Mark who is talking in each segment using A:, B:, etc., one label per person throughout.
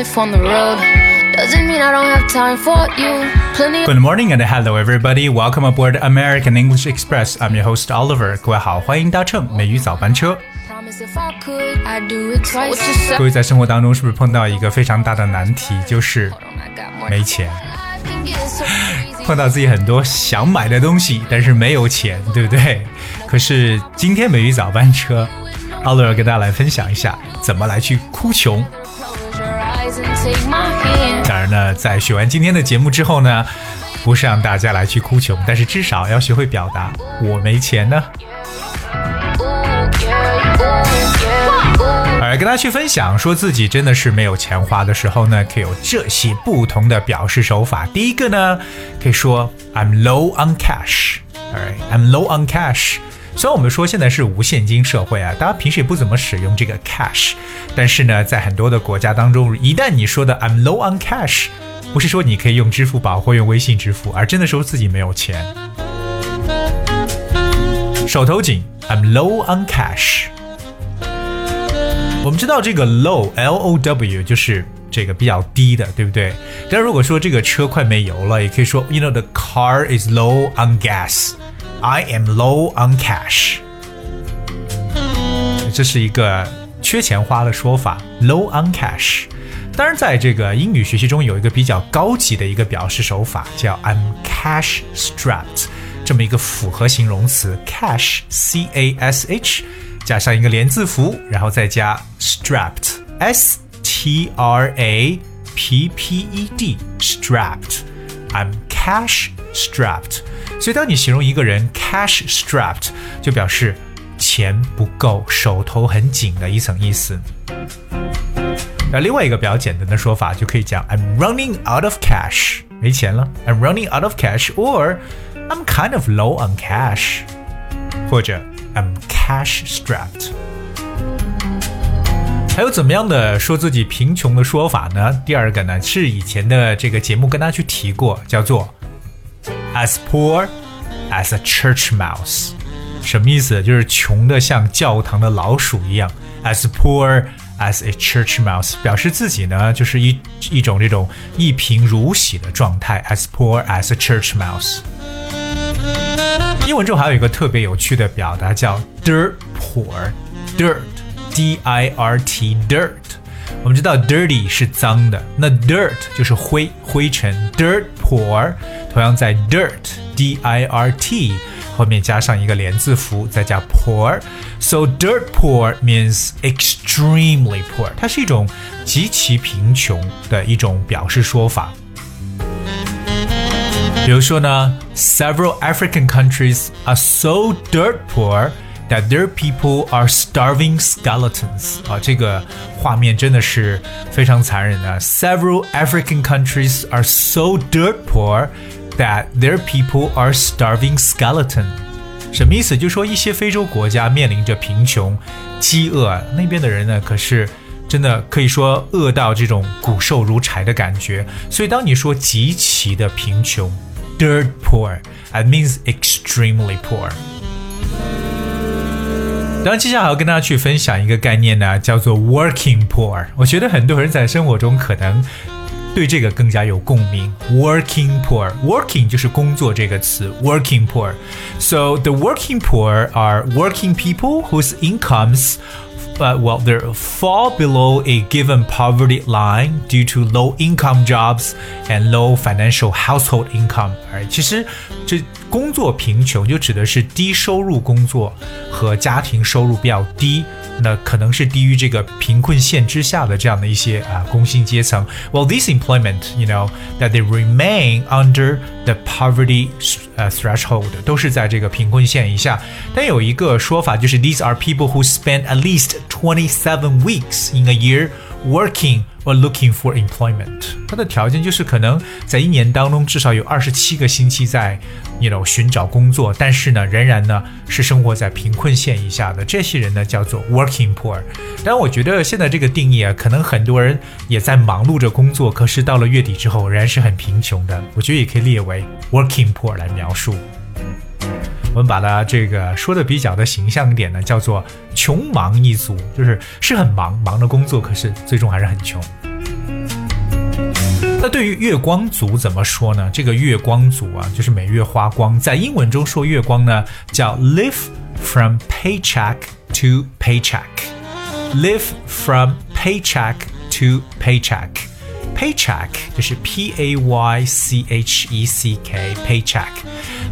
A: life on the road. Doesn't mean I don't have time for you. Plenty
B: Good morning and hello everybody. Welcome aboard American English Express. I'm your host Oliver. 各位好，欢迎搭乘美语早班车。
A: promise if I could, I'd do it twice. What you
B: 各位在生活当中是不是碰到一个非常大的难题，就是没钱？碰到自己很多想买的东西，但是没有钱，对不对？可是今天美语早班车，Oliver 跟大家来分享一下怎么来去哭穷。当然呢，在学完今天的节目之后呢，不是让大家来去哭穷，但是至少要学会表达我没钱呢。跟大家去分享，说自己真的是没有钱花的时候呢，可以有这些不同的表示手法。第一个呢，可以说 I'm low on cash，alright，I'm low on cash。虽然我们说现在是无现金社会啊，大家平时也不怎么使用这个 cash，但是呢，在很多的国家当中，一旦你说的 I'm low on cash，不是说你可以用支付宝或用微信支付，而真的说自己没有钱，手头紧，I'm low on cash。我们知道这个 low L O W 就是这个比较低的，对不对？但如果说这个车快没油了，也可以说 You know the car is low on gas. I am low on cash. 这是一个缺钱花的说法，low on cash。当然，在这个英语学习中有一个比较高级的一个表示手法，叫 I'm cash strapped，这么一个复合形容词，cash C A S H。加上一个连字符，然后再加 strapped s t r a p p e d strapped。I'm cash strapped。 所以当你形容一个人 cash strapped，就表示钱不够，手头很紧的一层意思。那另外一个比较简单的说法就可以讲 I'm running out of cash，没钱了。I'm running out of cash，or I'm kind of low on cash，或者 I'm cash strapped。还有怎么样的说自己贫穷的说法呢？第二个呢是以前的这个节目跟大家去提过，叫做 as poor as a church mouse。什么意思？就是穷的像教堂的老鼠一样，as poor as a church mouse，表示自己呢就是一一种这种一贫如洗的状态，as poor as a church mouse。英文中还有一个特别有趣的表达叫 dirt poor，dirt，d i r t dirt。我们知道 dirty 是脏的，那 dirt 就是灰灰尘，dirt poor。 同样在 dirt，d i r t 后面加上一个连字符，再加 poor。So dirt poor means extremely poor，它是一种极其贫穷的一种表示说法。比如说呢，Several African countries are so dirt poor that their people are starving skeletons。啊，这个画面真的是非常残忍的。Several African countries are so dirt poor that their people are starving skeleton。什么意思？就说一些非洲国家面临着贫穷、饥饿，那边的人呢，可是。真的可以说饿到这种骨瘦如柴的感觉，所以当你说极其的贫穷，dirt poor，it means extremely poor。当然，接下来还要跟大家去分享一个概念呢，叫做 working poor。我觉得很多人在生活中可能对这个更加有共鸣。working poor，working 就是工作这个词，working poor。So the working poor are working people whose incomes but well, they fall below a given poverty line due to low income jobs and low financial household income。而其实这 工作贫穷就指的是低收入工作和家庭收入比较低，那可能是低于这个贫困线之下的这样的一些啊工薪阶层。Well, this employment, you know, that they remain under the poverty 呃 threshold，都是在这个贫困线以下。但有一个说法就是 these are people who spend at least twenty seven weeks in a year Working or looking for employment。它的条件就是可能在一年当中至少有二十七个星期在，you know 寻找工作，但是呢仍然呢是生活在贫困线以下的这些人呢叫做 working poor。当然，我觉得现在这个定义啊，可能很多人也在忙碌着工作，可是到了月底之后仍然是很贫穷的。我觉得也可以列为 working poor 来描述。我们把它这个说的比较的形象一点呢，叫做穷忙一族，就是是很忙，忙着工作，可是最终还是很穷。那对于月光族怎么说呢？这个月光族啊，就是每月花光，在英文中说月光呢，叫 live from paycheck to paycheck。live from paycheck to paycheck。Paycheck 就是 p a y c h e c k paycheck。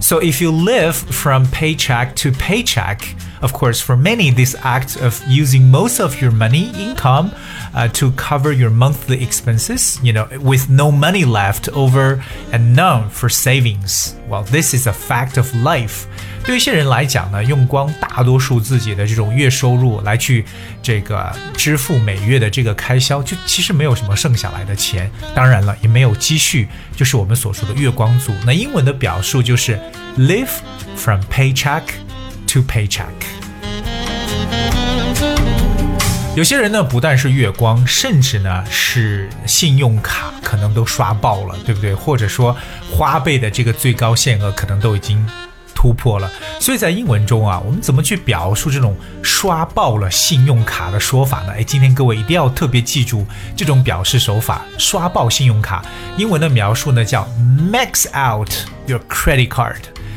B: So if you live from paycheck to paycheck, of course, for many, this act of using most of your money income uh, to cover your monthly expenses, you know, with no money left over and none for savings. Well, this is a fact of life. 对于一些人来讲呢，用光大多数自己的这种月收入来去这个支付每月的这个开销，就其实没有什么剩下来的钱。当然了，也没有积蓄，就是我们所说的月光族。那英文的表述就是 live from paycheck to paycheck。有些人呢，不但是月光，甚至呢是信用卡可能都刷爆了，对不对？或者说花呗的这个最高限额可能都已经。突破了，所以在英文中啊，我们怎么去表述这种刷爆了信用卡的说法呢？哎，今天各位一定要特别记住这种表示手法，刷爆信用卡。英文的描述呢叫 max out your credit card。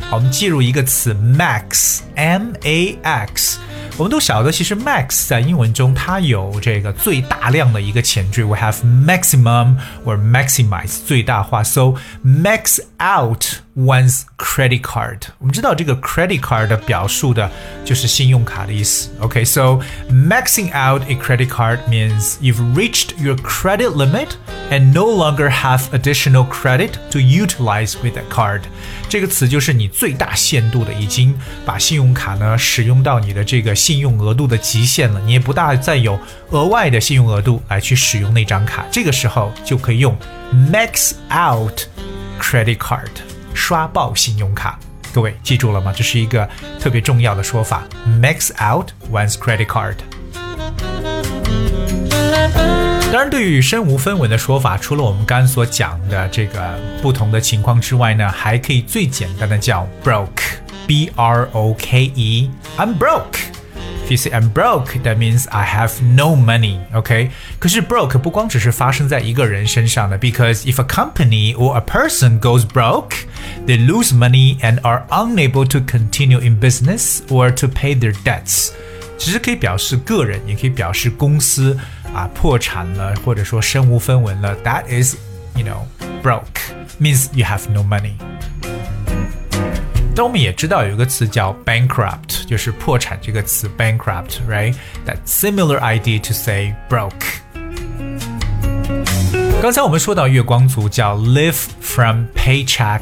B: 好，我们记住一个词 max，m a x。我们都晓得，其实 max 在英文中它有这个最大量的一个前缀，we have maximum or maximize 最大化，so max out one's credit card。我们知道这个 credit card 的表述的就是信用卡的意思。OK，so maxing out a credit card means you've reached your credit limit and no longer have additional credit to utilize with a card。这个词就是你最大限度的已经把信用卡呢使用到你的这个信用额度的极限了，你也不大再有额外的信用额度来去使用那张卡，这个时候就可以用 max out credit card 刷爆信用卡。各位记住了吗？这是一个特别重要的说法，max out one's credit card。 当然，对于身无分文的说法，除了我们刚刚所讲的这个不同的情况之外呢，还可以最简单的叫 broke，b r o k e，I'm broke。If you say I'm broke, that means I have no money. OK，可是 broke 不光只是发生在一个人身上的，because if a company or a person goes broke, they lose money and are unable to continue in business or to pay their debts. 其实可以表示个人，也可以表示公司 啊破产了，或者说身无分文了。That is, you know, broke means you have no money. 但我们也知道有一个词叫 bankrupt，就是破产这个词 bankrupt，right？That similar idea to say broke。刚才我们说到月光族叫 live from paycheck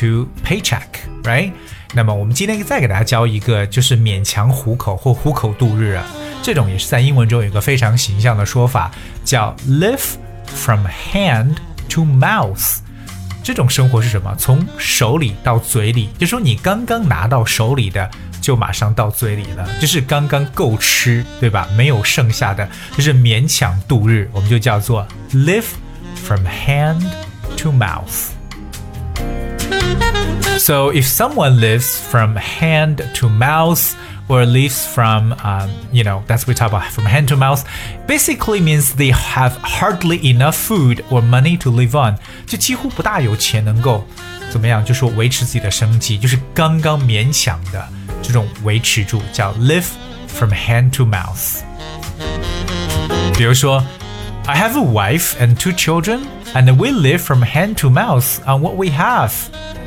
B: to paycheck，right？那么我们今天再给大家教一个，就是勉强糊口或糊口度日啊， 这种也是在英文中有一个非常形象的说法，叫 live from hand to mouth。这种生活是什么？从手里到嘴里，就说你刚刚拿到手里的，就马上到嘴里了，就是刚刚够吃，对吧？没有剩下的，就是勉强度日，我们就叫做 live from hand to mouth。So if someone lives from hand to mouth or lives from, um, you know, that's what we talk about from hand to mouth, basically means they have hardly enough food or money to live on，就几乎不大有钱能够怎么样，就说维持自己的生计，就是刚刚勉强的这种维持住，叫 live from hand to mouth。比如说，I have a wife and two children, and we live from hand to mouth on what we have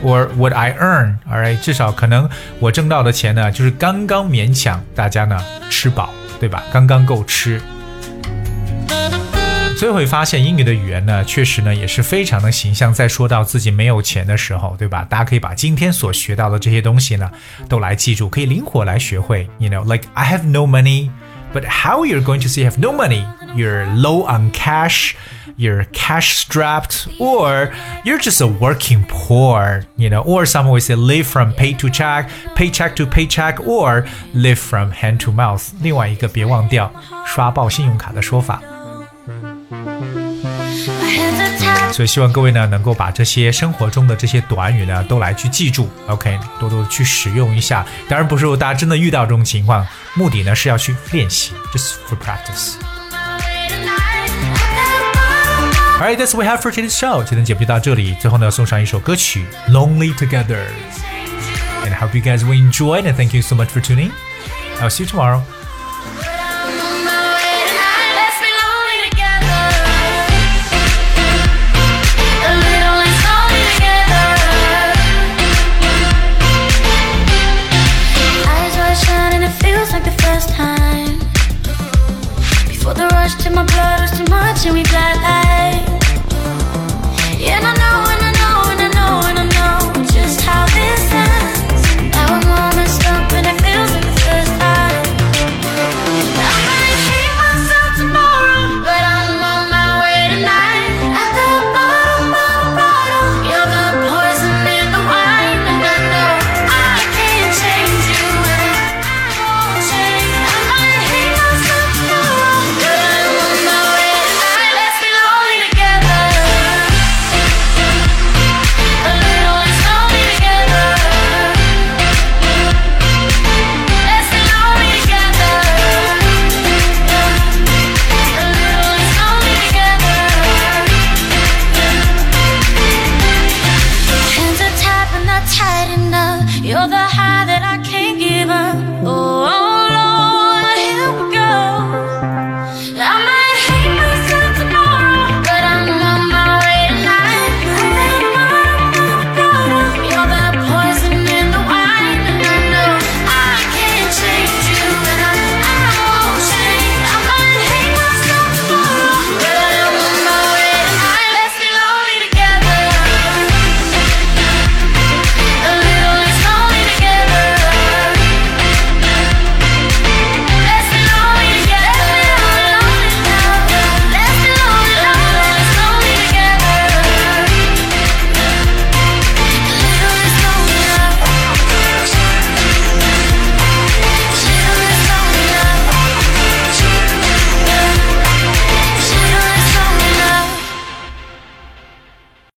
B: Or what I earn. Alright，至少可能我挣到的钱呢，就是刚刚勉强大家呢吃饱，对吧？刚刚够吃。所以会发现英语的语言呢，确实呢也是非常的形象。在说到自己没有钱的时候，对吧？大家可以把今天所学到的这些东西呢，都来记住，可以灵活来学会。You know, like I have no money, but how you're going to say you have no money? You're low on cash you're cash strapped or you're just a working poor, you know, or some would say live from pay to check, paycheck to paycheck, or live from hand to mouth。另外一个别忘掉刷爆信用卡的说法。 所以希望各位呢能够把这些生活中的这些短语呢都来去记住，OK，多多去使用一下。当然不是说大家真的遇到这种情况，目的呢是要去练习，just for practice。
A: Alright, that's what we have for today's show. 今天节目就到这里，最后呢送上一首歌曲《Lonely Together》。And I hope you guys will enjoy it and thank you so much for tuning. I'll see you tomorrow.